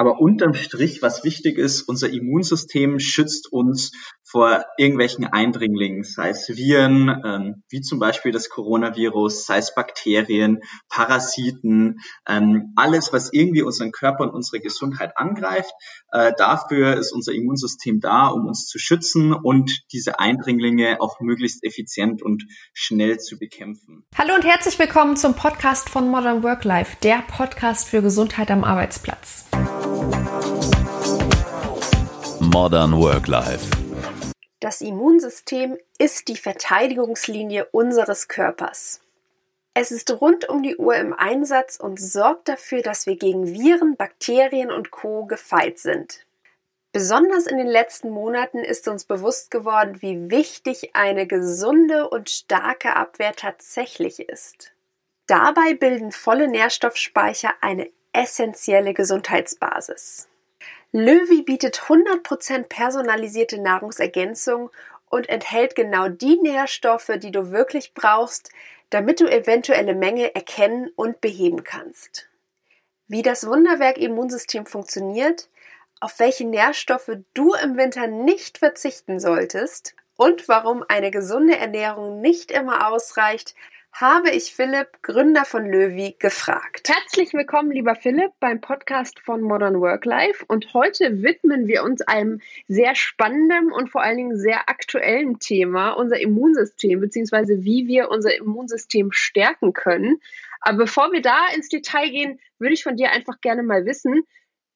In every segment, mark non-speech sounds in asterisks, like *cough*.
Aber unterm Strich, was wichtig ist, unser Immunsystem schützt uns vor irgendwelchen Eindringlingen, sei es Viren, ähm, wie zum Beispiel das Coronavirus, sei es Bakterien, Parasiten, ähm, alles, was irgendwie unseren Körper und unsere Gesundheit angreift. Äh, dafür ist unser Immunsystem da, um uns zu schützen und diese Eindringlinge auch möglichst effizient und schnell zu bekämpfen. Hallo und herzlich willkommen zum Podcast von Modern Work Life, der Podcast für Gesundheit am Arbeitsplatz. Modern Work Life. Das Immunsystem ist die Verteidigungslinie unseres Körpers. Es ist rund um die Uhr im Einsatz und sorgt dafür, dass wir gegen Viren, Bakterien und Co. gefeit sind. Besonders in den letzten Monaten ist uns bewusst geworden, wie wichtig eine gesunde und starke Abwehr tatsächlich ist. Dabei bilden volle Nährstoffspeicher eine essentielle Gesundheitsbasis. Löwy bietet 100% personalisierte Nahrungsergänzung und enthält genau die Nährstoffe, die du wirklich brauchst, damit du eventuelle Mängel erkennen und beheben kannst. Wie das Wunderwerk Immunsystem funktioniert, auf welche Nährstoffe du im Winter nicht verzichten solltest und warum eine gesunde Ernährung nicht immer ausreicht, habe ich Philipp, Gründer von Löwy, gefragt. Herzlich willkommen, lieber Philipp, beim Podcast von Modern Work Life. Und heute widmen wir uns einem sehr spannenden und vor allen Dingen sehr aktuellen Thema, unser Immunsystem, beziehungsweise wie wir unser Immunsystem stärken können. Aber bevor wir da ins Detail gehen, würde ich von dir einfach gerne mal wissen,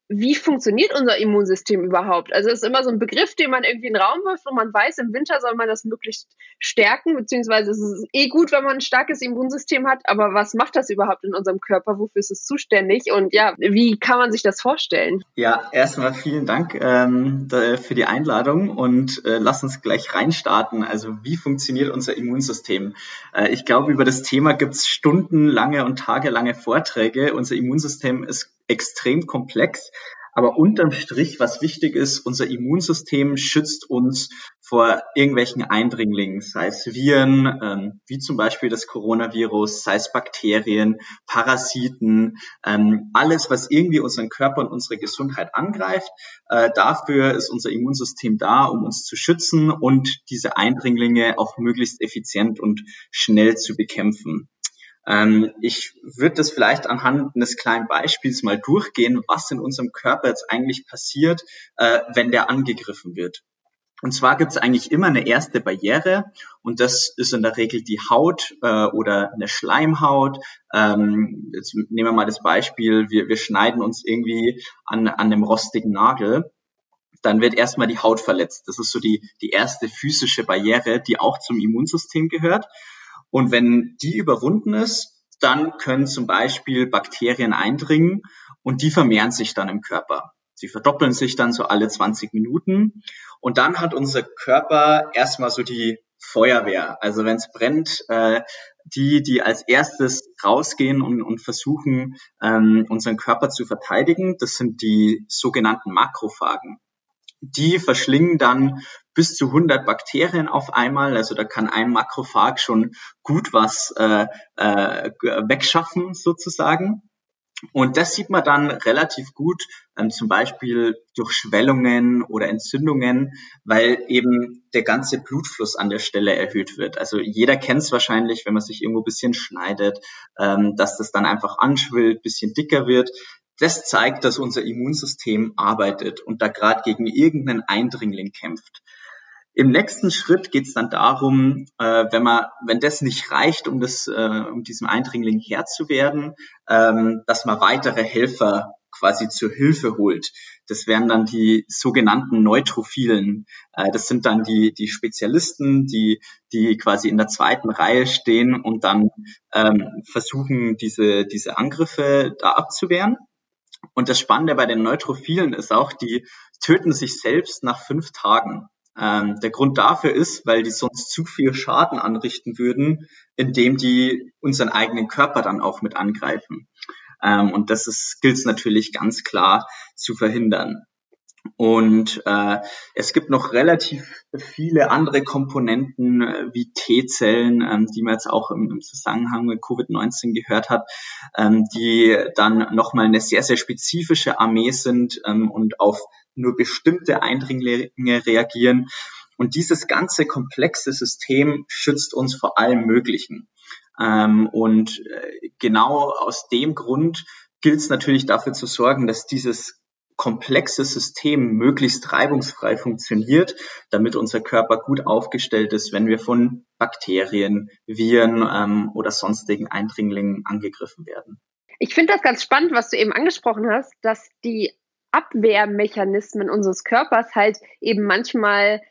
wie funktioniert unser Immunsystem überhaupt? Also es ist immer so ein Begriff, den man irgendwie in den Raum wirft und man weiß, im Winter soll man das möglichst stärken, beziehungsweise es ist eh gut, wenn man ein starkes Immunsystem hat, aber was macht das überhaupt in unserem Körper? Wofür ist es zuständig? Und ja, wie kann man sich das vorstellen? Ja, erstmal vielen Dank ähm, für die Einladung und äh, lass uns gleich reinstarten. Also wie funktioniert unser Immunsystem? Äh, ich glaube, über das Thema gibt es stundenlange und tagelange Vorträge. Unser Immunsystem ist extrem komplex. Aber unterm Strich, was wichtig ist, unser Immunsystem schützt uns vor irgendwelchen Eindringlingen, sei es Viren, ähm, wie zum Beispiel das Coronavirus, sei es Bakterien, Parasiten, ähm, alles, was irgendwie unseren Körper und unsere Gesundheit angreift. Äh, dafür ist unser Immunsystem da, um uns zu schützen und diese Eindringlinge auch möglichst effizient und schnell zu bekämpfen. Ähm, ich würde das vielleicht anhand eines kleinen Beispiels mal durchgehen, was in unserem Körper jetzt eigentlich passiert, äh, wenn der angegriffen wird. Und zwar gibt es eigentlich immer eine erste Barriere und das ist in der Regel die Haut äh, oder eine Schleimhaut. Ähm, jetzt nehmen wir mal das Beispiel, wir, wir schneiden uns irgendwie an, an einem rostigen Nagel. Dann wird erstmal die Haut verletzt. Das ist so die, die erste physische Barriere, die auch zum Immunsystem gehört. Und wenn die überwunden ist, dann können zum Beispiel Bakterien eindringen und die vermehren sich dann im Körper. Sie verdoppeln sich dann so alle 20 Minuten. Und dann hat unser Körper erstmal so die Feuerwehr. Also wenn es brennt, äh, die, die als erstes rausgehen und, und versuchen, ähm, unseren Körper zu verteidigen, das sind die sogenannten Makrophagen. Die verschlingen dann bis zu 100 Bakterien auf einmal. Also da kann ein Makrophag schon gut was äh, äh, wegschaffen sozusagen. Und das sieht man dann relativ gut, ähm, zum Beispiel durch Schwellungen oder Entzündungen, weil eben der ganze Blutfluss an der Stelle erhöht wird. Also jeder kennt es wahrscheinlich, wenn man sich irgendwo bisschen schneidet, ähm, dass das dann einfach anschwillt, bisschen dicker wird. Das zeigt, dass unser Immunsystem arbeitet und da gerade gegen irgendeinen Eindringling kämpft. Im nächsten Schritt geht es dann darum, äh, wenn man, wenn das nicht reicht, um das, äh, um diesem Eindringling Herr zu werden, ähm, dass man weitere Helfer quasi zur Hilfe holt. Das wären dann die sogenannten Neutrophilen. Äh, das sind dann die, die Spezialisten, die, die quasi in der zweiten Reihe stehen und dann ähm, versuchen, diese, diese Angriffe da abzuwehren. Und das Spannende bei den Neutrophilen ist auch, die töten sich selbst nach fünf Tagen. Ähm, der Grund dafür ist, weil die sonst zu viel Schaden anrichten würden, indem die unseren eigenen Körper dann auch mit angreifen. Ähm, und das gilt es natürlich ganz klar zu verhindern. Und äh, es gibt noch relativ viele andere Komponenten äh, wie T-Zellen, ähm, die man jetzt auch im, im Zusammenhang mit Covid-19 gehört hat, ähm, die dann nochmal eine sehr, sehr spezifische Armee sind ähm, und auf nur bestimmte Eindringlinge reagieren. Und dieses ganze komplexe System schützt uns vor allem Möglichen. Ähm, und äh, genau aus dem Grund gilt es natürlich dafür zu sorgen, dass dieses komplexe System möglichst reibungsfrei funktioniert, damit unser Körper gut aufgestellt ist, wenn wir von Bakterien, Viren ähm, oder sonstigen Eindringlingen angegriffen werden. Ich finde das ganz spannend, was du eben angesprochen hast, dass die Abwehrmechanismen unseres Körpers halt eben manchmal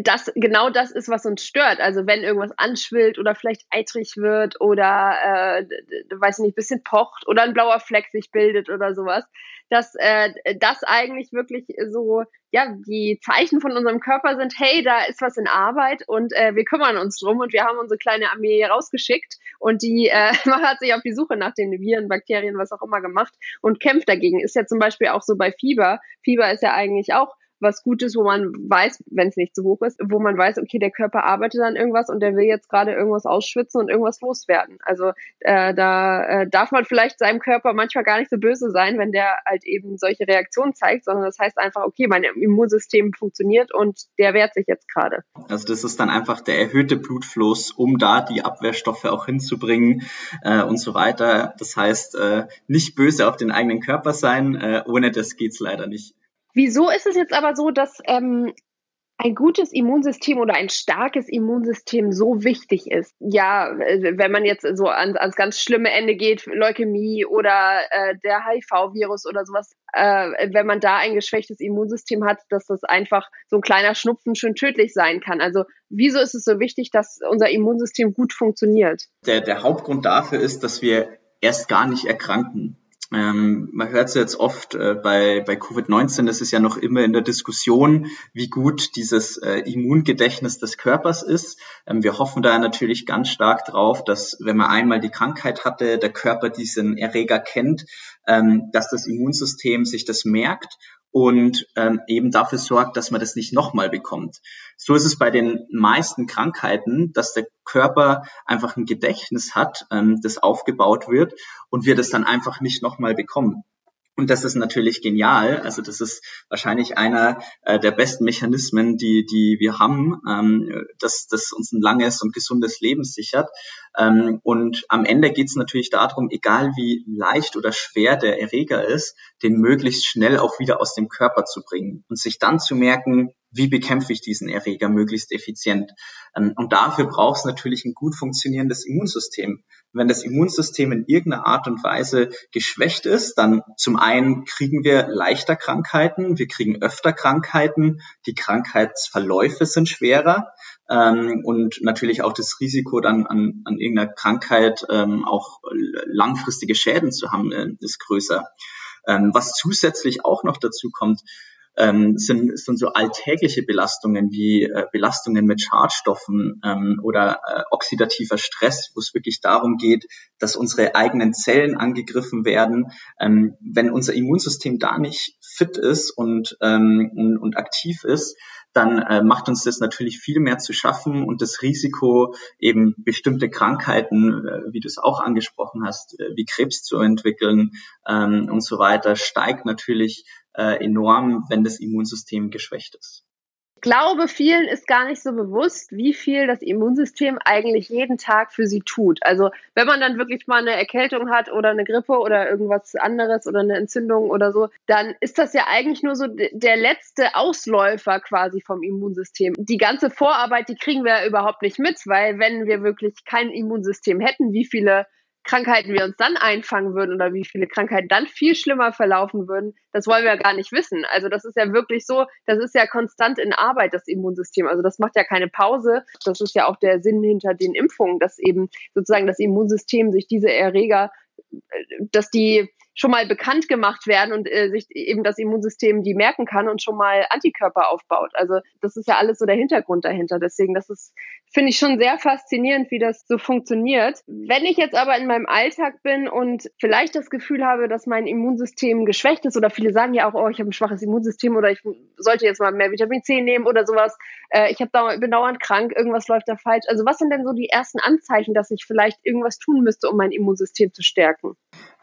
das genau das ist, was uns stört. Also wenn irgendwas anschwillt oder vielleicht eitrig wird oder äh, weiß nicht, bisschen pocht oder ein blauer Fleck sich bildet oder sowas, dass äh, das eigentlich wirklich so ja die Zeichen von unserem Körper sind. Hey, da ist was in Arbeit und äh, wir kümmern uns drum und wir haben unsere kleine Armee rausgeschickt und die äh, *laughs* hat sich auf die Suche nach den Viren, Bakterien, was auch immer gemacht und kämpft dagegen. Ist ja zum Beispiel auch so bei Fieber. Fieber ist ja eigentlich auch was Gutes, wo man weiß, wenn es nicht zu hoch ist, wo man weiß, okay, der Körper arbeitet an irgendwas und der will jetzt gerade irgendwas ausschwitzen und irgendwas loswerden. Also äh, da äh, darf man vielleicht seinem Körper manchmal gar nicht so böse sein, wenn der halt eben solche Reaktionen zeigt, sondern das heißt einfach, okay, mein Immunsystem funktioniert und der wehrt sich jetzt gerade. Also das ist dann einfach der erhöhte Blutfluss, um da die Abwehrstoffe auch hinzubringen äh, und so weiter. Das heißt, äh, nicht böse auf den eigenen Körper sein, äh, ohne das geht's leider nicht. Wieso ist es jetzt aber so, dass ähm, ein gutes Immunsystem oder ein starkes Immunsystem so wichtig ist? Ja, äh, wenn man jetzt so ans, ans ganz schlimme Ende geht, Leukämie oder äh, der HIV-Virus oder sowas, äh, wenn man da ein geschwächtes Immunsystem hat, dass das einfach so ein kleiner Schnupfen schon tödlich sein kann. Also wieso ist es so wichtig, dass unser Immunsystem gut funktioniert? Der, der Hauptgrund dafür ist, dass wir erst gar nicht erkranken. Ähm, man hört es jetzt oft äh, bei, bei Covid-19, das ist ja noch immer in der Diskussion, wie gut dieses äh, Immungedächtnis des Körpers ist. Ähm, wir hoffen da natürlich ganz stark drauf, dass wenn man einmal die Krankheit hatte, der Körper diesen Erreger kennt, ähm, dass das Immunsystem sich das merkt und ähm, eben dafür sorgt, dass man das nicht nochmal bekommt. So ist es bei den meisten Krankheiten, dass der Körper einfach ein Gedächtnis hat, ähm, das aufgebaut wird und wir das dann einfach nicht nochmal bekommen. Und das ist natürlich genial. Also das ist wahrscheinlich einer äh, der besten Mechanismen, die, die wir haben, ähm, dass das uns ein langes und gesundes Leben sichert. Ähm, und am Ende geht es natürlich darum, egal wie leicht oder schwer der Erreger ist, den möglichst schnell auch wieder aus dem Körper zu bringen und sich dann zu merken, wie bekämpfe ich diesen Erreger möglichst effizient. Ähm, und dafür braucht es natürlich ein gut funktionierendes Immunsystem. Wenn das Immunsystem in irgendeiner Art und Weise geschwächt ist, dann zum einen kriegen wir leichter Krankheiten, wir kriegen öfter Krankheiten, die Krankheitsverläufe sind schwerer ähm, und natürlich auch das Risiko dann an, an irgendeiner Krankheit ähm, auch langfristige Schäden zu haben äh, ist größer. was zusätzlich auch noch dazu kommt, ähm, sind, sind so alltägliche Belastungen wie äh, Belastungen mit Schadstoffen ähm, oder äh, oxidativer Stress, wo es wirklich darum geht, dass unsere eigenen Zellen angegriffen werden. Ähm, wenn unser Immunsystem da nicht fit ist und, ähm, und, und aktiv ist, dann äh, macht uns das natürlich viel mehr zu schaffen und das Risiko, eben bestimmte Krankheiten, äh, wie du es auch angesprochen hast, äh, wie Krebs zu entwickeln ähm, und so weiter, steigt natürlich äh, enorm, wenn das Immunsystem geschwächt ist. Ich glaube, vielen ist gar nicht so bewusst, wie viel das Immunsystem eigentlich jeden Tag für sie tut. Also wenn man dann wirklich mal eine Erkältung hat oder eine Grippe oder irgendwas anderes oder eine Entzündung oder so, dann ist das ja eigentlich nur so der letzte Ausläufer quasi vom Immunsystem. Die ganze Vorarbeit, die kriegen wir ja überhaupt nicht mit, weil wenn wir wirklich kein Immunsystem hätten, wie viele Krankheiten wir uns dann einfangen würden oder wie viele Krankheiten dann viel schlimmer verlaufen würden, das wollen wir ja gar nicht wissen. Also das ist ja wirklich so, das ist ja konstant in Arbeit, das Immunsystem. Also das macht ja keine Pause. Das ist ja auch der Sinn hinter den Impfungen, dass eben sozusagen das Immunsystem sich diese Erreger, dass die schon mal bekannt gemacht werden und äh, sich eben das Immunsystem die merken kann und schon mal Antikörper aufbaut. Also das ist ja alles so der Hintergrund dahinter. Deswegen, das ist, finde ich schon sehr faszinierend, wie das so funktioniert. Wenn ich jetzt aber in meinem Alltag bin und vielleicht das Gefühl habe, dass mein Immunsystem geschwächt ist oder viele sagen ja auch, oh, ich habe ein schwaches Immunsystem oder ich sollte jetzt mal mehr Vitamin C nehmen oder sowas, äh, ich hab dauernd, bin dauernd krank, irgendwas läuft da falsch. Also was sind denn so die ersten Anzeichen, dass ich vielleicht irgendwas tun müsste, um mein Immunsystem zu stärken?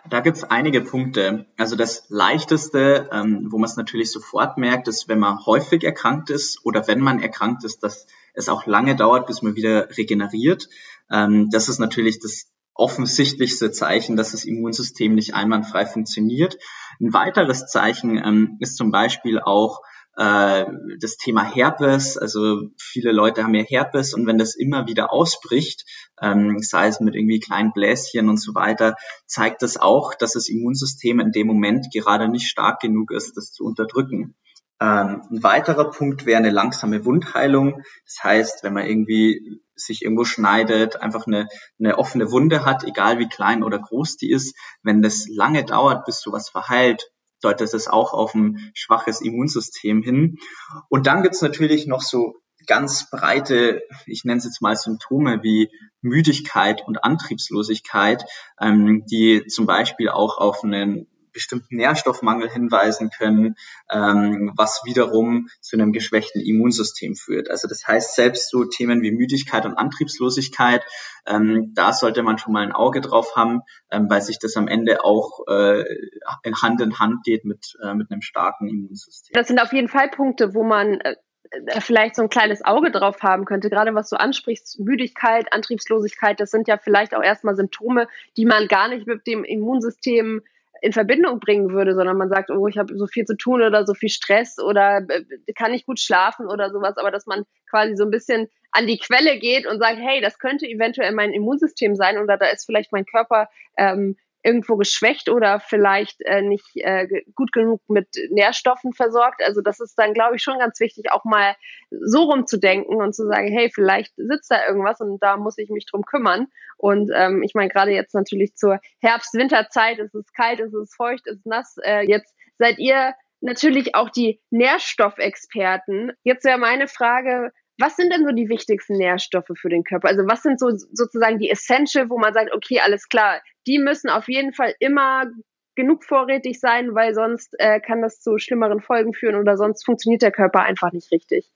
Da gibt's einige Punkte. Also das Leichteste, ähm, wo man es natürlich sofort merkt, ist, wenn man häufig erkrankt ist oder wenn man erkrankt ist, dass es auch lange dauert, bis man wieder regeneriert. Ähm, das ist natürlich das offensichtlichste Zeichen, dass das Immunsystem nicht einwandfrei funktioniert. Ein weiteres Zeichen ähm, ist zum Beispiel auch äh, das Thema Herpes. Also viele Leute haben ja Herpes und wenn das immer wieder ausbricht, ähm, sei es mit irgendwie kleinen Bläschen und so weiter, zeigt das auch, dass das Immunsystem in dem Moment gerade nicht stark genug ist, das zu unterdrücken. Ähm, ein weiterer Punkt wäre eine langsame Wundheilung. Das heißt, wenn man irgendwie sich irgendwo schneidet, einfach eine, eine offene Wunde hat, egal wie klein oder groß die ist, wenn das lange dauert, bis sowas verheilt, deutet es auch auf ein schwaches Immunsystem hin. Und dann gibt's natürlich noch so ganz breite, ich nenne es jetzt mal Symptome wie Müdigkeit und Antriebslosigkeit, ähm, die zum Beispiel auch auf einen bestimmten Nährstoffmangel hinweisen können, ähm, was wiederum zu einem geschwächten Immunsystem führt. Also das heißt, selbst so Themen wie Müdigkeit und Antriebslosigkeit, ähm, da sollte man schon mal ein Auge drauf haben, ähm, weil sich das am Ende auch äh, in Hand in Hand geht mit, äh, mit einem starken Immunsystem. Das sind auf jeden Fall Punkte, wo man äh, vielleicht so ein kleines Auge drauf haben könnte. Gerade was du ansprichst, Müdigkeit, Antriebslosigkeit, das sind ja vielleicht auch erstmal Symptome, die man gar nicht mit dem Immunsystem in Verbindung bringen würde, sondern man sagt, oh, ich habe so viel zu tun oder so viel Stress oder äh, kann ich gut schlafen oder sowas, aber dass man quasi so ein bisschen an die Quelle geht und sagt, hey, das könnte eventuell mein Immunsystem sein oder da ist vielleicht mein Körper ähm, irgendwo geschwächt oder vielleicht äh, nicht äh, gut genug mit Nährstoffen versorgt. Also das ist dann, glaube ich, schon ganz wichtig, auch mal so rumzudenken und zu sagen, hey, vielleicht sitzt da irgendwas und da muss ich mich drum kümmern. Und ähm, ich meine, gerade jetzt natürlich zur Herbst-Winterzeit, es ist kalt, es ist feucht, es ist nass. Äh, jetzt seid ihr natürlich auch die Nährstoffexperten. Jetzt wäre meine Frage, was sind denn so die wichtigsten Nährstoffe für den Körper? Also was sind so sozusagen die Essential, wo man sagt, okay, alles klar, die müssen auf jeden Fall immer genug vorrätig sein, weil sonst äh, kann das zu schlimmeren Folgen führen oder sonst funktioniert der Körper einfach nicht richtig.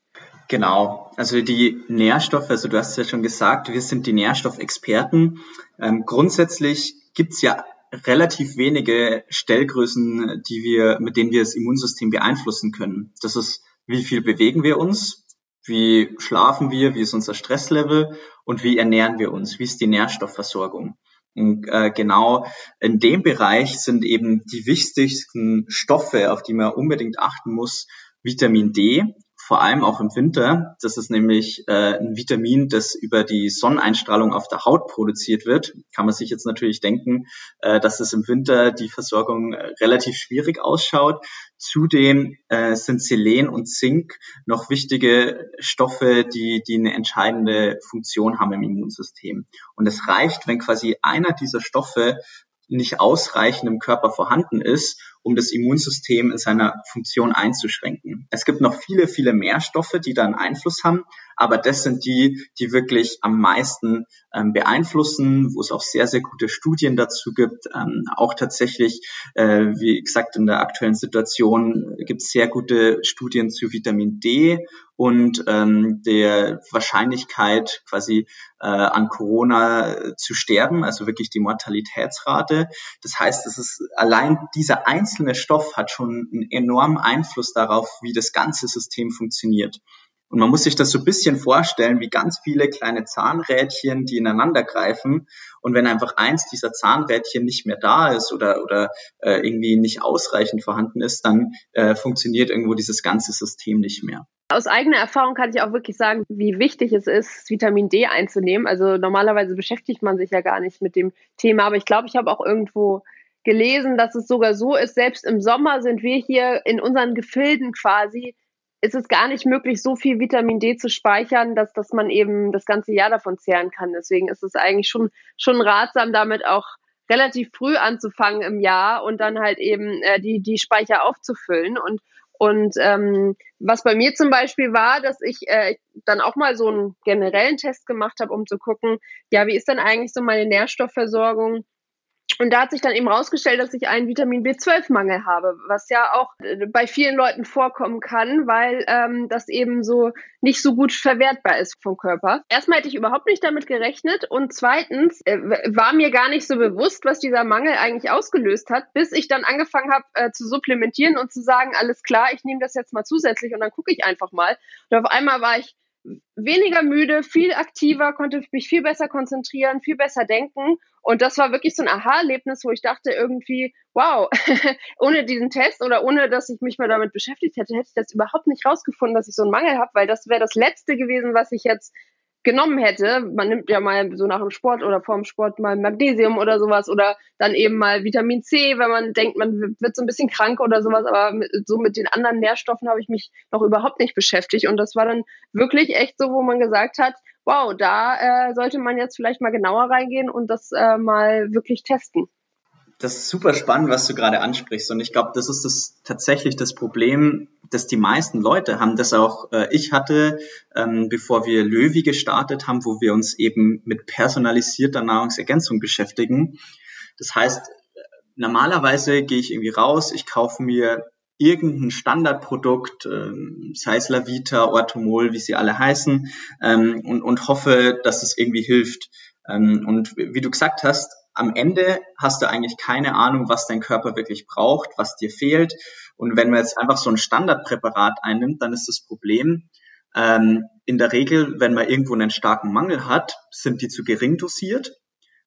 Genau, also die Nährstoffe, also du hast es ja schon gesagt, wir sind die Nährstoffexperten. Ähm, grundsätzlich gibt's ja relativ wenige Stellgrößen, die wir, mit denen wir das Immunsystem beeinflussen können. Das ist, wie viel bewegen wir uns, wie schlafen wir, wie ist unser Stresslevel und wie ernähren wir uns, wie ist die Nährstoffversorgung. Und äh, genau in dem Bereich sind eben die wichtigsten Stoffe, auf die man unbedingt achten muss, Vitamin D, vor allem auch im Winter. Das ist nämlich äh, ein Vitamin, das über die Sonneneinstrahlung auf der Haut produziert wird. Kann man sich jetzt natürlich denken, äh, dass es im Winter die Versorgung äh, relativ schwierig ausschaut. Zudem äh, sind Selen und Zink noch wichtige Stoffe, die, die eine entscheidende Funktion haben im Immunsystem. Und es reicht, wenn quasi einer dieser Stoffe nicht ausreichend im Körper vorhanden ist, um das Immunsystem in seiner Funktion einzuschränken. Es gibt noch viele, viele mehr Stoffe, die da einen Einfluss haben, aber das sind die, die wirklich am meisten ähm, beeinflussen, wo es auch sehr, sehr gute Studien dazu gibt. Ähm, auch tatsächlich, äh, wie gesagt, in der aktuellen Situation gibt es sehr gute Studien zu Vitamin D und ähm, der Wahrscheinlichkeit quasi äh, an Corona zu sterben, also wirklich die Mortalitätsrate. Das heißt, es ist allein dieser einzelne Stoff hat schon einen enormen Einfluss darauf, wie das ganze System funktioniert. Und man muss sich das so ein bisschen vorstellen, wie ganz viele kleine Zahnrädchen, die ineinander greifen. Und wenn einfach eins dieser Zahnrädchen nicht mehr da ist oder, oder äh, irgendwie nicht ausreichend vorhanden ist, dann äh, funktioniert irgendwo dieses ganze System nicht mehr. Aus eigener Erfahrung kann ich auch wirklich sagen, wie wichtig es ist, Vitamin D einzunehmen. Also normalerweise beschäftigt man sich ja gar nicht mit dem Thema, aber ich glaube, ich habe auch irgendwo gelesen, dass es sogar so ist, selbst im Sommer sind wir hier in unseren Gefilden quasi ist es gar nicht möglich, so viel Vitamin D zu speichern, dass, dass man eben das ganze Jahr davon zehren kann. Deswegen ist es eigentlich schon, schon ratsam, damit auch relativ früh anzufangen im Jahr und dann halt eben äh, die, die Speicher aufzufüllen. Und, und ähm, was bei mir zum Beispiel war, dass ich äh, dann auch mal so einen generellen Test gemacht habe, um zu gucken, ja, wie ist denn eigentlich so meine Nährstoffversorgung und da hat sich dann eben rausgestellt, dass ich einen Vitamin B12-Mangel habe, was ja auch äh, bei vielen Leuten vorkommen kann, weil ähm, das eben so nicht so gut verwertbar ist vom Körper. Erstmal hätte ich überhaupt nicht damit gerechnet und zweitens äh, war mir gar nicht so bewusst, was dieser Mangel eigentlich ausgelöst hat, bis ich dann angefangen habe äh, zu supplementieren und zu sagen, alles klar, ich nehme das jetzt mal zusätzlich und dann gucke ich einfach mal. Und auf einmal war ich weniger müde, viel aktiver, konnte mich viel besser konzentrieren, viel besser denken. Und das war wirklich so ein Aha-Erlebnis, wo ich dachte irgendwie, wow, *laughs* ohne diesen Test oder ohne, dass ich mich mal damit beschäftigt hätte, hätte ich das überhaupt nicht rausgefunden, dass ich so einen Mangel habe, weil das wäre das Letzte gewesen, was ich jetzt genommen hätte. Man nimmt ja mal so nach dem Sport oder vorm Sport mal Magnesium oder sowas oder dann eben mal Vitamin C, wenn man denkt, man wird so ein bisschen krank oder sowas. Aber so mit den anderen Nährstoffen habe ich mich noch überhaupt nicht beschäftigt. Und das war dann wirklich echt so, wo man gesagt hat, wow, da äh, sollte man jetzt vielleicht mal genauer reingehen und das äh, mal wirklich testen das ist super spannend, was du gerade ansprichst. Und ich glaube, das ist das tatsächlich das Problem, dass die meisten Leute haben, das auch äh, ich hatte, ähm, bevor wir Löwy gestartet haben, wo wir uns eben mit personalisierter Nahrungsergänzung beschäftigen. Das heißt, normalerweise gehe ich irgendwie raus, ich kaufe mir irgendein Standardprodukt, ähm, sei es Lavita, Orthomol, wie sie alle heißen, ähm, und, und hoffe, dass es irgendwie hilft. Ähm, und wie du gesagt hast, am Ende hast du eigentlich keine Ahnung, was dein Körper wirklich braucht, was dir fehlt. Und wenn man jetzt einfach so ein Standardpräparat einnimmt, dann ist das Problem, ähm, in der Regel, wenn man irgendwo einen starken Mangel hat, sind die zu gering dosiert.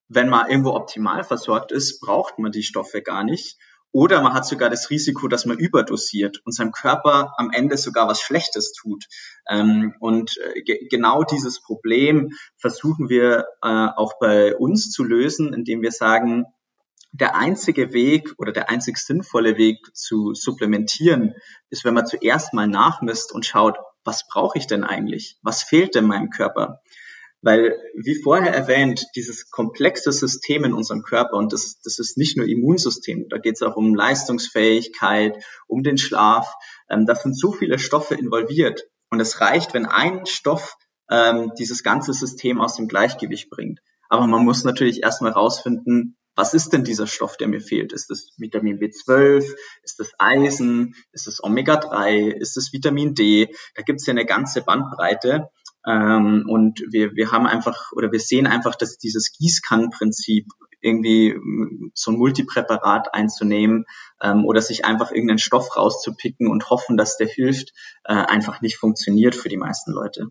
Wenn man irgendwo optimal versorgt ist, braucht man die Stoffe gar nicht. Oder man hat sogar das Risiko, dass man überdosiert und seinem Körper am Ende sogar was Schlechtes tut. Ähm, und äh, genau dieses Problem versuchen wir äh, auch bei uns zu lösen, indem wir sagen, der einzige Weg oder der einzig sinnvolle Weg zu supplementieren ist, wenn man zuerst mal nachmisst und schaut, was brauche ich denn eigentlich? Was fehlt denn meinem Körper? Weil, wie vorher erwähnt, dieses komplexe System in unserem Körper, und das, das ist nicht nur Immunsystem, da geht es auch um Leistungsfähigkeit, um den Schlaf, ähm, da sind so viele Stoffe involviert. Und es reicht, wenn ein Stoff ähm, dieses ganze System aus dem Gleichgewicht bringt. Aber man muss natürlich erstmal rausfinden, was ist denn dieser Stoff, der mir fehlt? Ist es Vitamin B12? Ist es Eisen? Ist es Omega-3? Ist es Vitamin D? Da gibt es ja eine ganze Bandbreite. Ähm, und wir, wir haben einfach oder wir sehen einfach, dass dieses Gießkannenprinzip irgendwie so ein Multipräparat einzunehmen ähm, oder sich einfach irgendeinen Stoff rauszupicken und hoffen, dass der hilft, äh, einfach nicht funktioniert für die meisten Leute.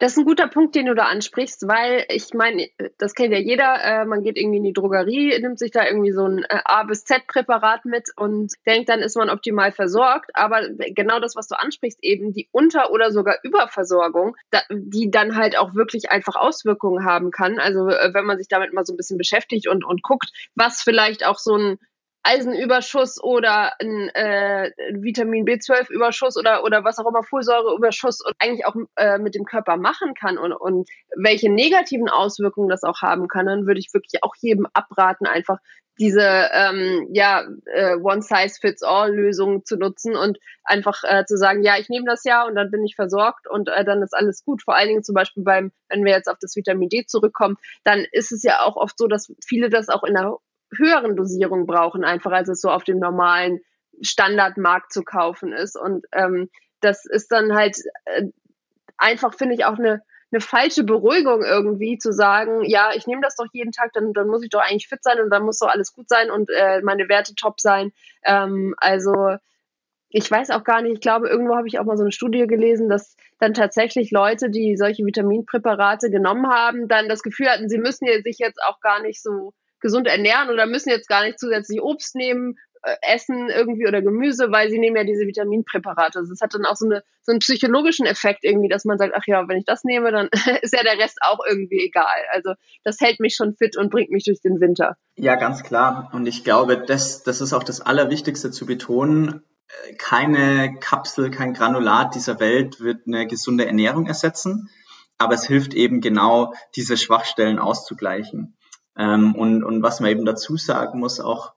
Das ist ein guter Punkt, den du da ansprichst, weil ich meine, das kennt ja jeder, äh, man geht irgendwie in die Drogerie, nimmt sich da irgendwie so ein äh, A bis Z Präparat mit und denkt, dann ist man optimal versorgt. Aber genau das, was du ansprichst, eben die Unter- oder sogar Überversorgung, da, die dann halt auch wirklich einfach Auswirkungen haben kann. Also äh, wenn man sich damit mal so ein bisschen beschäftigt und, und guckt, was vielleicht auch so ein Eisenüberschuss oder ein äh, Vitamin B12-Überschuss oder, oder was auch immer, Folsäureüberschuss und eigentlich auch äh, mit dem Körper machen kann und, und welche negativen Auswirkungen das auch haben kann, dann würde ich wirklich auch jedem abraten, einfach diese ähm, ja, äh, One-Size-Fits-All-Lösung zu nutzen und einfach äh, zu sagen, ja, ich nehme das ja und dann bin ich versorgt und äh, dann ist alles gut. Vor allen Dingen zum Beispiel beim, wenn wir jetzt auf das Vitamin D zurückkommen, dann ist es ja auch oft so, dass viele das auch in der höheren Dosierung brauchen, einfach als es so auf dem normalen Standardmarkt zu kaufen ist. Und ähm, das ist dann halt äh, einfach, finde ich, auch eine, eine falsche Beruhigung irgendwie zu sagen, ja, ich nehme das doch jeden Tag, dann, dann muss ich doch eigentlich fit sein und dann muss doch alles gut sein und äh, meine Werte top sein. Ähm, also ich weiß auch gar nicht, ich glaube, irgendwo habe ich auch mal so eine Studie gelesen, dass dann tatsächlich Leute, die solche Vitaminpräparate genommen haben, dann das Gefühl hatten, sie müssen sich jetzt auch gar nicht so gesund ernähren oder müssen jetzt gar nicht zusätzlich Obst nehmen, äh, essen irgendwie oder Gemüse, weil sie nehmen ja diese Vitaminpräparate. Also es hat dann auch so, eine, so einen psychologischen Effekt irgendwie, dass man sagt, ach ja, wenn ich das nehme, dann *laughs* ist ja der Rest auch irgendwie egal. Also das hält mich schon fit und bringt mich durch den Winter. Ja, ganz klar. Und ich glaube, das, das ist auch das Allerwichtigste zu betonen. Keine Kapsel, kein Granulat dieser Welt wird eine gesunde Ernährung ersetzen, aber es hilft eben genau, diese Schwachstellen auszugleichen. Ähm, und, und was man eben dazu sagen muss, auch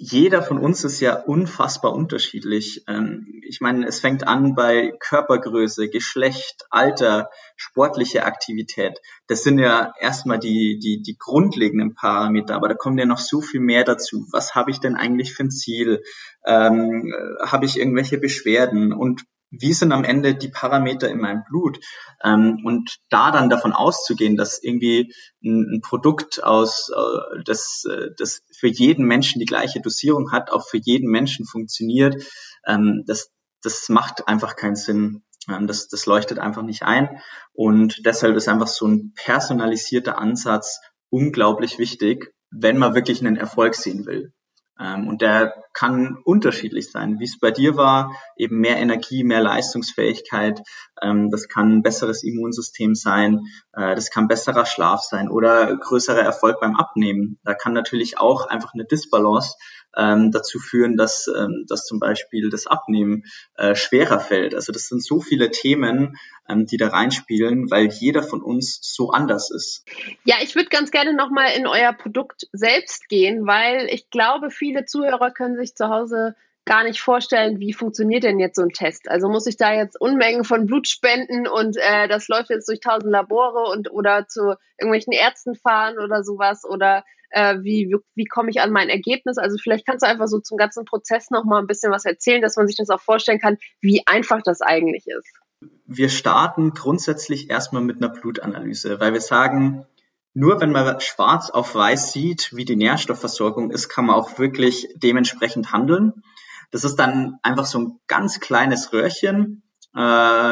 jeder von uns ist ja unfassbar unterschiedlich. Ähm, ich meine, es fängt an bei Körpergröße, Geschlecht, Alter, sportliche Aktivität. Das sind ja erstmal die, die, die grundlegenden Parameter, aber da kommen ja noch so viel mehr dazu. Was habe ich denn eigentlich für ein Ziel? Ähm, habe ich irgendwelche Beschwerden? Und wie sind am Ende die Parameter in meinem Blut? Ähm, und da dann davon auszugehen, dass irgendwie ein, ein Produkt aus, äh, das, äh, das für jeden Menschen die gleiche Dosierung hat, auch für jeden Menschen funktioniert, ähm, das, das macht einfach keinen Sinn. Ähm, das, das leuchtet einfach nicht ein. Und deshalb ist einfach so ein personalisierter Ansatz unglaublich wichtig, wenn man wirklich einen Erfolg sehen will. Ähm, und der kann unterschiedlich sein, wie es bei dir war, eben mehr Energie, mehr Leistungsfähigkeit. Ähm, das kann ein besseres Immunsystem sein, äh, das kann besserer Schlaf sein oder größerer Erfolg beim Abnehmen. Da kann natürlich auch einfach eine Disbalance ähm, dazu führen, dass, ähm, dass zum Beispiel das Abnehmen äh, schwerer fällt. Also das sind so viele Themen, ähm, die da reinspielen, weil jeder von uns so anders ist. Ja, ich würde ganz gerne nochmal in euer Produkt selbst gehen, weil ich glaube, viele Zuhörer können sich zu Hause gar nicht vorstellen, wie funktioniert denn jetzt so ein Test. Also muss ich da jetzt Unmengen von Blut spenden und äh, das läuft jetzt durch tausend Labore und oder zu irgendwelchen Ärzten fahren oder sowas oder äh, wie, wie, wie komme ich an mein Ergebnis. Also vielleicht kannst du einfach so zum ganzen Prozess noch mal ein bisschen was erzählen, dass man sich das auch vorstellen kann, wie einfach das eigentlich ist. Wir starten grundsätzlich erstmal mit einer Blutanalyse, weil wir sagen, nur wenn man schwarz auf weiß sieht, wie die Nährstoffversorgung ist, kann man auch wirklich dementsprechend handeln. Das ist dann einfach so ein ganz kleines Röhrchen. Äh,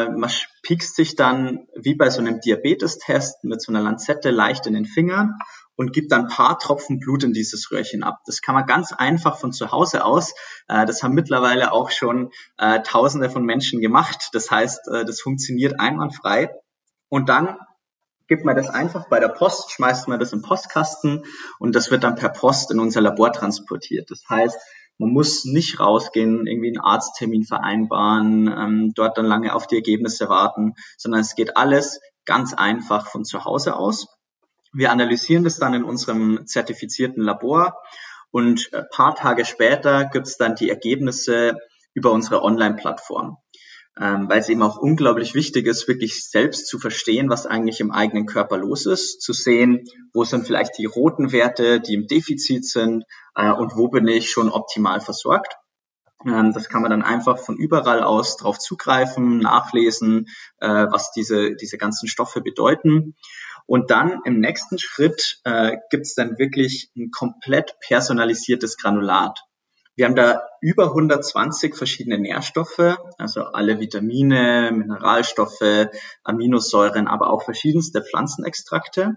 man piekst sich dann wie bei so einem Diabetestest mit so einer Lanzette leicht in den Fingern und gibt dann ein paar Tropfen Blut in dieses Röhrchen ab. Das kann man ganz einfach von zu Hause aus. Äh, das haben mittlerweile auch schon äh, Tausende von Menschen gemacht. Das heißt, äh, das funktioniert einwandfrei. Und dann gibt man das einfach bei der Post, schmeißt man das im Postkasten und das wird dann per Post in unser Labor transportiert. Das heißt, man muss nicht rausgehen, irgendwie einen Arzttermin vereinbaren, ähm, dort dann lange auf die Ergebnisse warten, sondern es geht alles ganz einfach von zu Hause aus. Wir analysieren das dann in unserem zertifizierten Labor und ein paar Tage später gibt es dann die Ergebnisse über unsere Online-Plattform. Ähm, weil es eben auch unglaublich wichtig ist, wirklich selbst zu verstehen, was eigentlich im eigenen Körper los ist, zu sehen, wo sind vielleicht die roten Werte, die im Defizit sind äh, und wo bin ich schon optimal versorgt. Ähm, das kann man dann einfach von überall aus drauf zugreifen, nachlesen, äh, was diese, diese ganzen Stoffe bedeuten. Und dann im nächsten Schritt äh, gibt es dann wirklich ein komplett personalisiertes Granulat. Wir haben da über 120 verschiedene Nährstoffe, also alle Vitamine, Mineralstoffe, Aminosäuren, aber auch verschiedenste Pflanzenextrakte.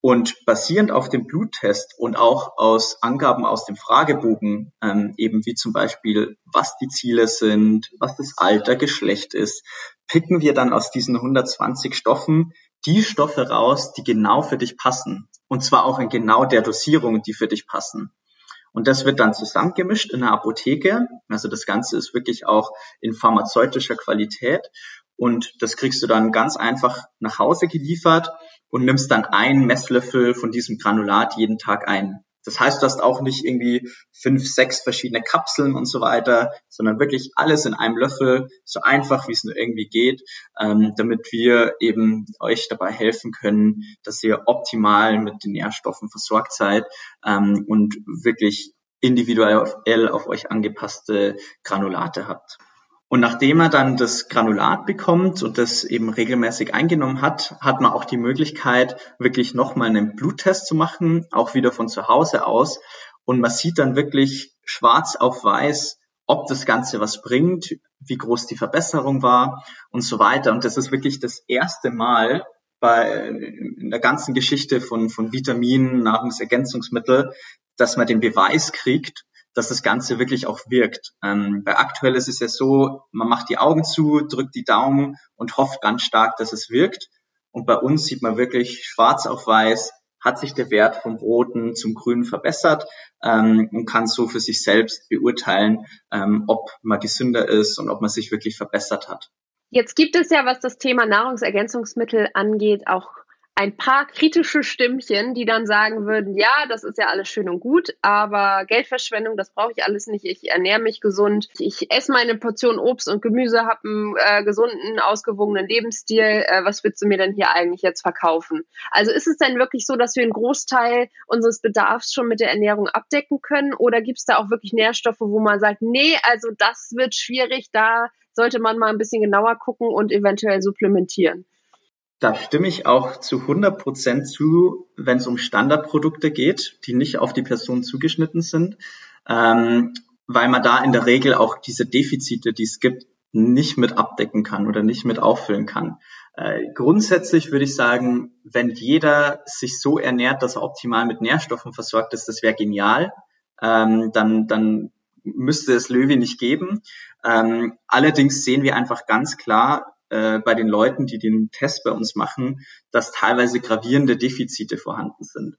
Und basierend auf dem Bluttest und auch aus Angaben aus dem Fragebogen, ähm, eben wie zum Beispiel, was die Ziele sind, was das Alter, Geschlecht ist, picken wir dann aus diesen 120 Stoffen die Stoffe raus, die genau für dich passen. Und zwar auch in genau der Dosierung, die für dich passen. Und das wird dann zusammengemischt in der Apotheke. Also das Ganze ist wirklich auch in pharmazeutischer Qualität. Und das kriegst du dann ganz einfach nach Hause geliefert und nimmst dann einen Messlöffel von diesem Granulat jeden Tag ein. Das heißt, du hast auch nicht irgendwie fünf, sechs verschiedene Kapseln und so weiter, sondern wirklich alles in einem Löffel, so einfach wie es nur irgendwie geht, ähm, damit wir eben euch dabei helfen können, dass ihr optimal mit den Nährstoffen versorgt seid ähm, und wirklich individuell auf euch angepasste Granulate habt. Und nachdem er dann das Granulat bekommt und das eben regelmäßig eingenommen hat, hat man auch die Möglichkeit, wirklich nochmal einen Bluttest zu machen, auch wieder von zu Hause aus. Und man sieht dann wirklich schwarz auf weiß, ob das Ganze was bringt, wie groß die Verbesserung war und so weiter. Und das ist wirklich das erste Mal bei, in der ganzen Geschichte von, von Vitaminen, Nahrungsergänzungsmittel, dass man den Beweis kriegt, dass das Ganze wirklich auch wirkt. Ähm, bei aktuell ist es ja so, man macht die Augen zu, drückt die Daumen und hofft ganz stark, dass es wirkt. Und bei uns sieht man wirklich schwarz auf weiß, hat sich der Wert vom Roten zum Grünen verbessert ähm, und kann so für sich selbst beurteilen, ähm, ob man gesünder ist und ob man sich wirklich verbessert hat. Jetzt gibt es ja, was das Thema Nahrungsergänzungsmittel angeht, auch ein paar kritische Stimmchen, die dann sagen würden, ja, das ist ja alles schön und gut, aber Geldverschwendung, das brauche ich alles nicht. Ich ernähre mich gesund, ich esse meine Portion Obst und Gemüse, habe einen äh, gesunden, ausgewogenen Lebensstil. Äh, was willst du mir denn hier eigentlich jetzt verkaufen? Also ist es denn wirklich so, dass wir einen Großteil unseres Bedarfs schon mit der Ernährung abdecken können? Oder gibt es da auch wirklich Nährstoffe, wo man sagt, nee, also das wird schwierig, da sollte man mal ein bisschen genauer gucken und eventuell supplementieren? Da stimme ich auch zu 100 Prozent zu, wenn es um Standardprodukte geht, die nicht auf die Person zugeschnitten sind, ähm, weil man da in der Regel auch diese Defizite, die es gibt, nicht mit abdecken kann oder nicht mit auffüllen kann. Äh, grundsätzlich würde ich sagen, wenn jeder sich so ernährt, dass er optimal mit Nährstoffen versorgt ist, das wäre genial. Ähm, dann, dann müsste es Löwy nicht geben. Ähm, allerdings sehen wir einfach ganz klar, äh, bei den Leuten, die den Test bei uns machen, dass teilweise gravierende Defizite vorhanden sind.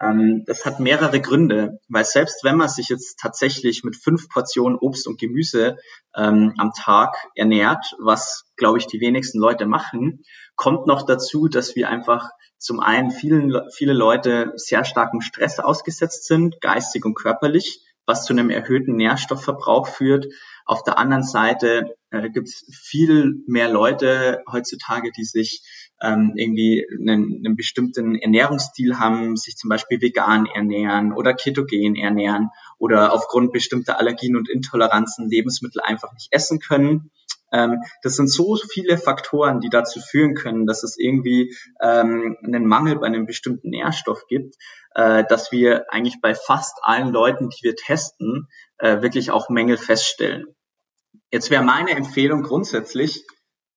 Ähm, das hat mehrere Gründe, weil selbst wenn man sich jetzt tatsächlich mit fünf Portionen Obst und Gemüse ähm, am Tag ernährt, was, glaube ich, die wenigsten Leute machen, kommt noch dazu, dass wir einfach zum einen vielen, viele Leute sehr starkem Stress ausgesetzt sind, geistig und körperlich, was zu einem erhöhten Nährstoffverbrauch führt. Auf der anderen Seite äh, gibt es viel mehr Leute heutzutage, die sich ähm, irgendwie einen, einen bestimmten Ernährungsstil haben, sich zum Beispiel vegan ernähren oder ketogen ernähren oder aufgrund bestimmter Allergien und Intoleranzen Lebensmittel einfach nicht essen können. Ähm, das sind so viele Faktoren, die dazu führen können, dass es irgendwie ähm, einen Mangel bei einem bestimmten Nährstoff gibt, äh, dass wir eigentlich bei fast allen Leuten, die wir testen, äh, wirklich auch Mängel feststellen. Jetzt wäre meine Empfehlung grundsätzlich,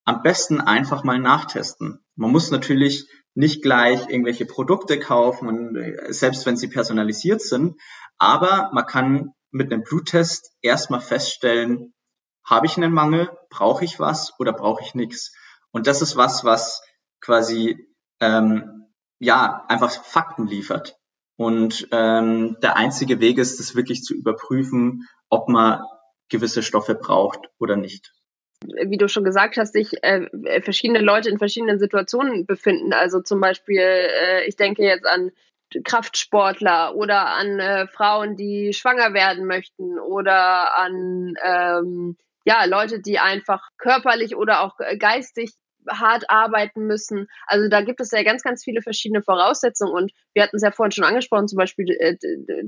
am besten einfach mal nachtesten. Man muss natürlich nicht gleich irgendwelche Produkte kaufen, äh, selbst wenn sie personalisiert sind, aber man kann mit einem Bluttest erstmal feststellen, habe ich einen Mangel, brauche ich was oder brauche ich nichts. Und das ist was, was quasi ähm, ja einfach Fakten liefert. Und ähm, der einzige Weg ist, das wirklich zu überprüfen, ob man gewisse Stoffe braucht oder nicht wie du schon gesagt hast, sich äh, verschiedene Leute in verschiedenen Situationen befinden. Also zum Beispiel, äh, ich denke jetzt an Kraftsportler oder an äh, Frauen, die schwanger werden möchten oder an ähm, ja Leute, die einfach körperlich oder auch geistig hart arbeiten müssen. Also da gibt es ja ganz, ganz viele verschiedene Voraussetzungen und wir hatten es ja vorhin schon angesprochen, zum Beispiel äh,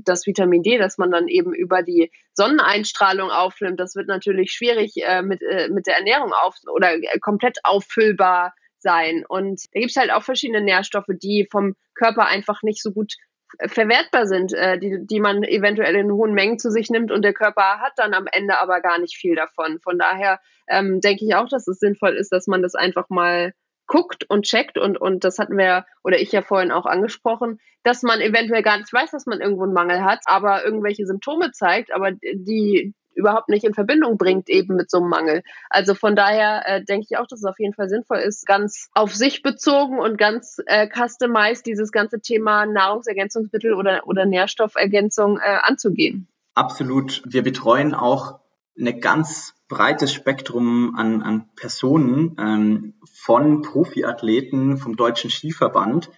das Vitamin D, das man dann eben über die Sonneneinstrahlung aufnimmt. Das wird natürlich schwierig äh, mit, äh, mit der Ernährung auf oder komplett auffüllbar sein. Und da gibt es halt auch verschiedene Nährstoffe, die vom Körper einfach nicht so gut verwertbar sind, äh, die, die man eventuell in hohen Mengen zu sich nimmt und der Körper hat dann am Ende aber gar nicht viel davon. Von daher ähm, denke ich auch, dass es sinnvoll ist, dass man das einfach mal guckt und checkt und, und das hatten wir oder ich ja vorhin auch angesprochen, dass man eventuell gar nicht weiß, dass man irgendwo einen Mangel hat, aber irgendwelche Symptome zeigt, aber die, überhaupt nicht in Verbindung bringt eben mit so einem Mangel. Also von daher äh, denke ich auch, dass es auf jeden Fall sinnvoll ist, ganz auf sich bezogen und ganz äh, customized dieses ganze Thema Nahrungsergänzungsmittel oder, oder Nährstoffergänzung äh, anzugehen. Absolut. Wir betreuen auch eine ganz breites Spektrum an, an Personen ähm, von Profiathleten vom Deutschen Skiverband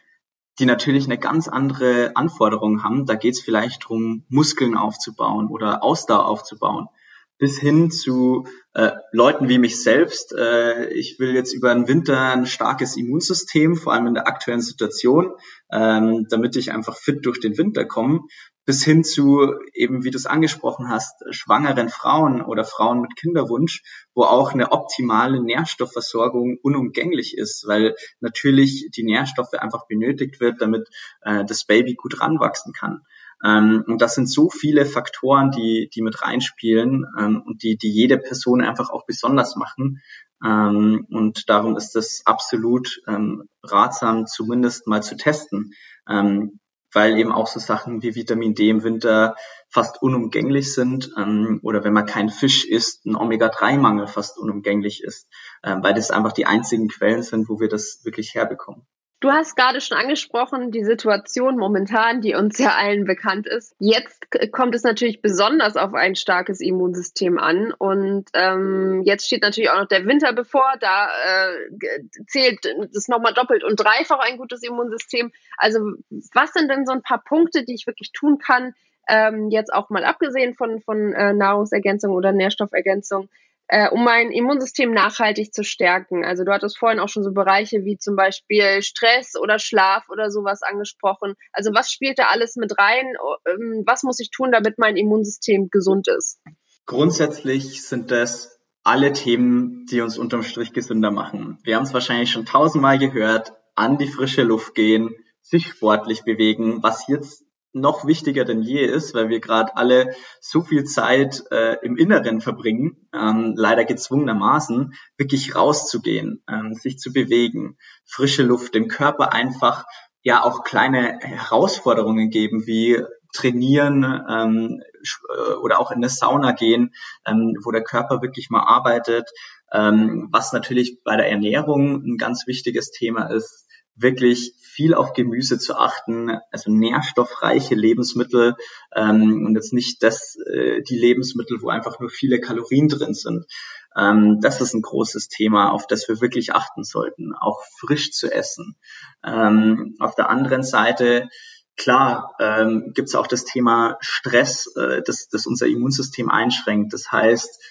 die natürlich eine ganz andere Anforderung haben. Da geht es vielleicht darum, Muskeln aufzubauen oder Ausdauer aufzubauen, bis hin zu äh, Leuten wie mich selbst. Äh, ich will jetzt über den Winter ein starkes Immunsystem, vor allem in der aktuellen Situation, ähm, damit ich einfach fit durch den Winter komme bis hin zu eben, wie du es angesprochen hast, schwangeren Frauen oder Frauen mit Kinderwunsch, wo auch eine optimale Nährstoffversorgung unumgänglich ist, weil natürlich die Nährstoffe einfach benötigt wird, damit äh, das Baby gut ranwachsen kann. Ähm, und das sind so viele Faktoren, die, die mit reinspielen ähm, und die, die jede Person einfach auch besonders machen. Ähm, und darum ist es absolut ähm, ratsam, zumindest mal zu testen. Ähm, weil eben auch so Sachen wie Vitamin D im Winter fast unumgänglich sind ähm, oder wenn man keinen Fisch isst, ein Omega-3-Mangel fast unumgänglich ist, weil das einfach die einzigen Quellen sind, wo wir das wirklich herbekommen. Du hast gerade schon angesprochen, die Situation momentan, die uns ja allen bekannt ist. Jetzt kommt es natürlich besonders auf ein starkes Immunsystem an. Und ähm, jetzt steht natürlich auch noch der Winter bevor. Da äh, zählt das nochmal doppelt und dreifach ein gutes Immunsystem. Also was sind denn so ein paar Punkte, die ich wirklich tun kann, ähm, jetzt auch mal abgesehen von, von äh, Nahrungsergänzung oder Nährstoffergänzung, äh, um mein Immunsystem nachhaltig zu stärken. Also du hattest vorhin auch schon so Bereiche wie zum Beispiel Stress oder Schlaf oder sowas angesprochen. Also was spielt da alles mit rein? Ähm, was muss ich tun, damit mein Immunsystem gesund ist? Grundsätzlich sind das alle Themen, die uns unterm Strich gesünder machen. Wir haben es wahrscheinlich schon tausendmal gehört, an die frische Luft gehen, sich sportlich bewegen, was jetzt noch wichtiger denn je ist, weil wir gerade alle so viel Zeit äh, im Inneren verbringen, ähm, leider gezwungenermaßen, wirklich rauszugehen, ähm, sich zu bewegen, frische Luft, dem Körper einfach ja auch kleine Herausforderungen geben, wie trainieren ähm, äh, oder auch in eine Sauna gehen, ähm, wo der Körper wirklich mal arbeitet. Ähm, was natürlich bei der Ernährung ein ganz wichtiges Thema ist, wirklich viel auf Gemüse zu achten, also nährstoffreiche Lebensmittel ähm, und jetzt nicht das, äh, die Lebensmittel, wo einfach nur viele Kalorien drin sind. Ähm, das ist ein großes Thema, auf das wir wirklich achten sollten, auch frisch zu essen. Ähm, auf der anderen Seite Klar, ähm, gibt es auch das Thema Stress, äh, das, das unser Immunsystem einschränkt. Das heißt,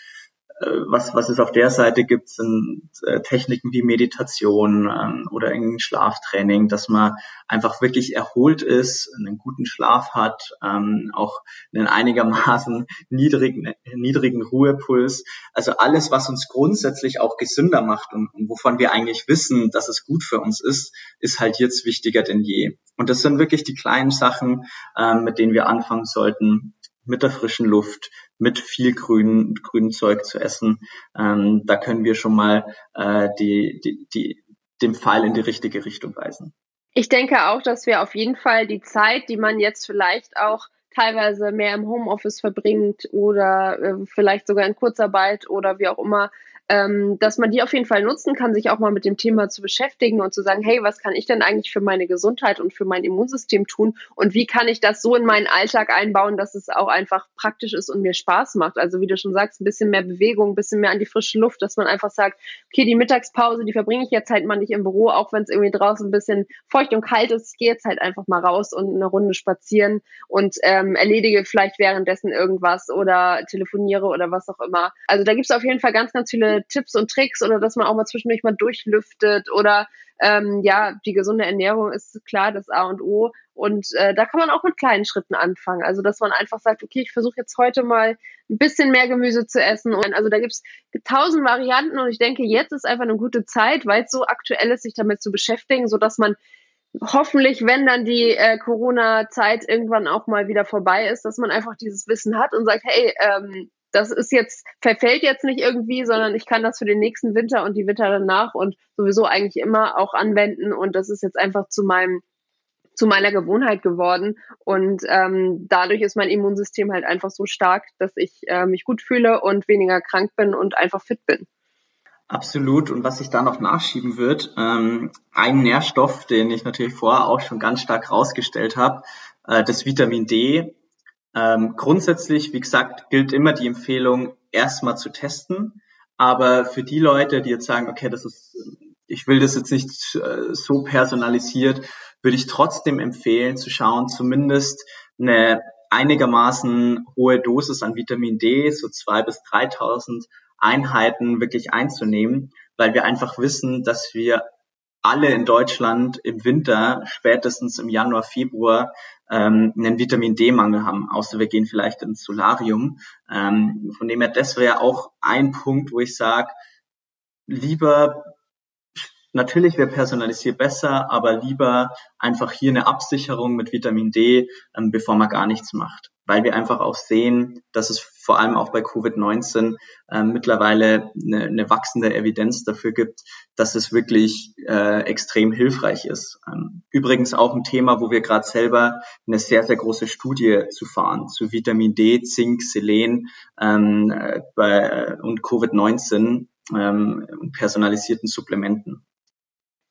was, was es auf der Seite gibt, sind äh, Techniken wie Meditation ähm, oder irgendein Schlaftraining, dass man einfach wirklich erholt ist, einen guten Schlaf hat, ähm, auch einen einigermaßen *laughs* niedrigen, niedrigen Ruhepuls. Also alles, was uns grundsätzlich auch gesünder macht und, und wovon wir eigentlich wissen, dass es gut für uns ist, ist halt jetzt wichtiger denn je. Und das sind wirklich die kleinen Sachen, ähm, mit denen wir anfangen sollten, mit der frischen Luft, mit viel grün, grünem Zeug zu essen. Ähm, da können wir schon mal äh, die, die, die, den Pfeil in die richtige Richtung weisen. Ich denke auch, dass wir auf jeden Fall die Zeit, die man jetzt vielleicht auch teilweise mehr im Homeoffice verbringt oder äh, vielleicht sogar in Kurzarbeit oder wie auch immer, ähm, dass man die auf jeden Fall nutzen kann, sich auch mal mit dem Thema zu beschäftigen und zu sagen, hey, was kann ich denn eigentlich für meine Gesundheit und für mein Immunsystem tun und wie kann ich das so in meinen Alltag einbauen, dass es auch einfach praktisch ist und mir Spaß macht. Also wie du schon sagst, ein bisschen mehr Bewegung, ein bisschen mehr an die frische Luft, dass man einfach sagt, okay, die Mittagspause, die verbringe ich jetzt halt mal nicht im Büro, auch wenn es irgendwie draußen ein bisschen feucht und kalt ist, ich gehe jetzt halt einfach mal raus und eine Runde spazieren und ähm, erledige vielleicht währenddessen irgendwas oder telefoniere oder was auch immer. Also da gibt es auf jeden Fall ganz, ganz viele Tipps und Tricks oder dass man auch mal zwischendurch mal durchlüftet oder ähm, ja, die gesunde Ernährung ist klar das A und O. Und äh, da kann man auch mit kleinen Schritten anfangen. Also dass man einfach sagt, okay, ich versuche jetzt heute mal ein bisschen mehr Gemüse zu essen. Und also da gibt's tausend Varianten und ich denke, jetzt ist einfach eine gute Zeit, weil es so aktuell ist, sich damit zu beschäftigen, so dass man hoffentlich, wenn dann die äh, Corona-Zeit irgendwann auch mal wieder vorbei ist, dass man einfach dieses Wissen hat und sagt, hey, ähm, das ist jetzt, verfällt jetzt nicht irgendwie, sondern ich kann das für den nächsten Winter und die Winter danach und sowieso eigentlich immer auch anwenden. Und das ist jetzt einfach zu meinem zu meiner Gewohnheit geworden und ähm, dadurch ist mein Immunsystem halt einfach so stark, dass ich äh, mich gut fühle und weniger krank bin und einfach fit bin. Absolut. Und was ich da noch nachschieben wird, ähm, ein Nährstoff, den ich natürlich vorher auch schon ganz stark rausgestellt habe, äh, das Vitamin D, ähm, grundsätzlich, wie gesagt, gilt immer die Empfehlung, erstmal zu testen. Aber für die Leute, die jetzt sagen, okay, das ist, ich will das jetzt nicht äh, so personalisiert, würde ich trotzdem empfehlen, zu schauen, zumindest eine einigermaßen hohe Dosis an Vitamin D, so zwei bis 3.000 Einheiten wirklich einzunehmen, weil wir einfach wissen, dass wir alle in Deutschland im Winter, spätestens im Januar, Februar, ähm, einen Vitamin D-Mangel haben, außer wir gehen vielleicht ins Solarium. Ähm, von dem her, das wäre auch ein Punkt, wo ich sage, lieber Natürlich wäre personalisiert besser, aber lieber einfach hier eine Absicherung mit Vitamin D, ähm, bevor man gar nichts macht. Weil wir einfach auch sehen, dass es vor allem auch bei Covid-19 äh, mittlerweile eine, eine, wachsende Evidenz dafür gibt, dass es wirklich äh, extrem hilfreich ist. Ähm, übrigens auch ein Thema, wo wir gerade selber eine sehr, sehr große Studie zu fahren, zu Vitamin D, Zink, Selen ähm, äh, bei, und Covid-19 ähm, personalisierten Supplementen.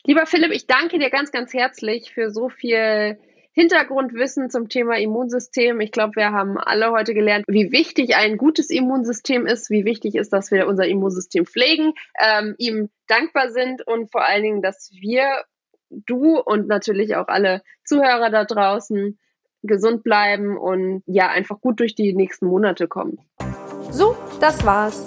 Lieber Philipp, ich danke dir ganz, ganz herzlich für so viel Hintergrundwissen zum Thema Immunsystem. Ich glaube, wir haben alle heute gelernt, wie wichtig ein gutes Immunsystem ist, wie wichtig ist, dass wir unser Immunsystem pflegen, ähm, ihm dankbar sind und vor allen Dingen, dass wir, du und natürlich auch alle Zuhörer da draußen gesund bleiben und ja, einfach gut durch die nächsten Monate kommen. So, das war's.